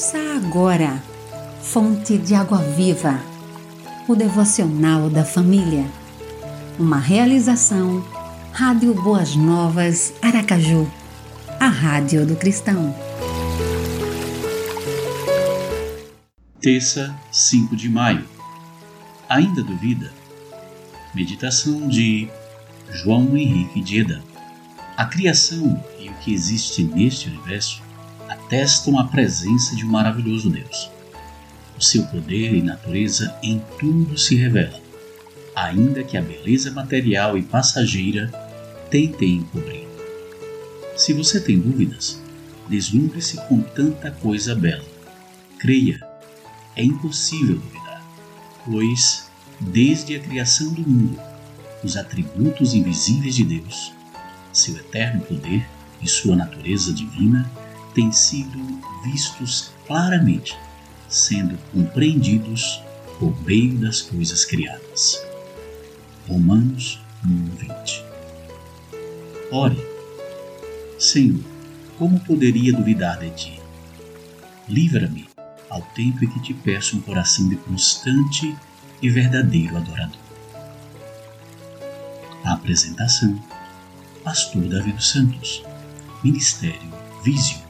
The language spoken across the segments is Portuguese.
Ouça agora, Fonte de Água Viva, o devocional da família. Uma realização, Rádio Boas Novas, Aracaju, a Rádio do Cristão. Terça, 5 de maio. Ainda duvida? Meditação de João Henrique Dieda. A criação e o que existe neste universo atestam a presença de um maravilhoso Deus. O seu poder e natureza em tudo se revelam, ainda que a beleza material e passageira tentem encobrir. Se você tem dúvidas, deslumbre-se com tanta coisa bela. Creia, é impossível duvidar, pois, desde a criação do mundo, os atributos invisíveis de Deus, seu eterno poder e sua natureza divina têm sido vistos claramente, sendo compreendidos por meio das coisas criadas. Romanos 1:20. Ore. Senhor, como poderia duvidar de ti? Livra-me ao tempo em que te peço um coração de constante e verdadeiro adorador. A apresentação: Pastor Davi dos Santos, Ministério Visio.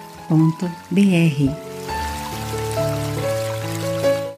.br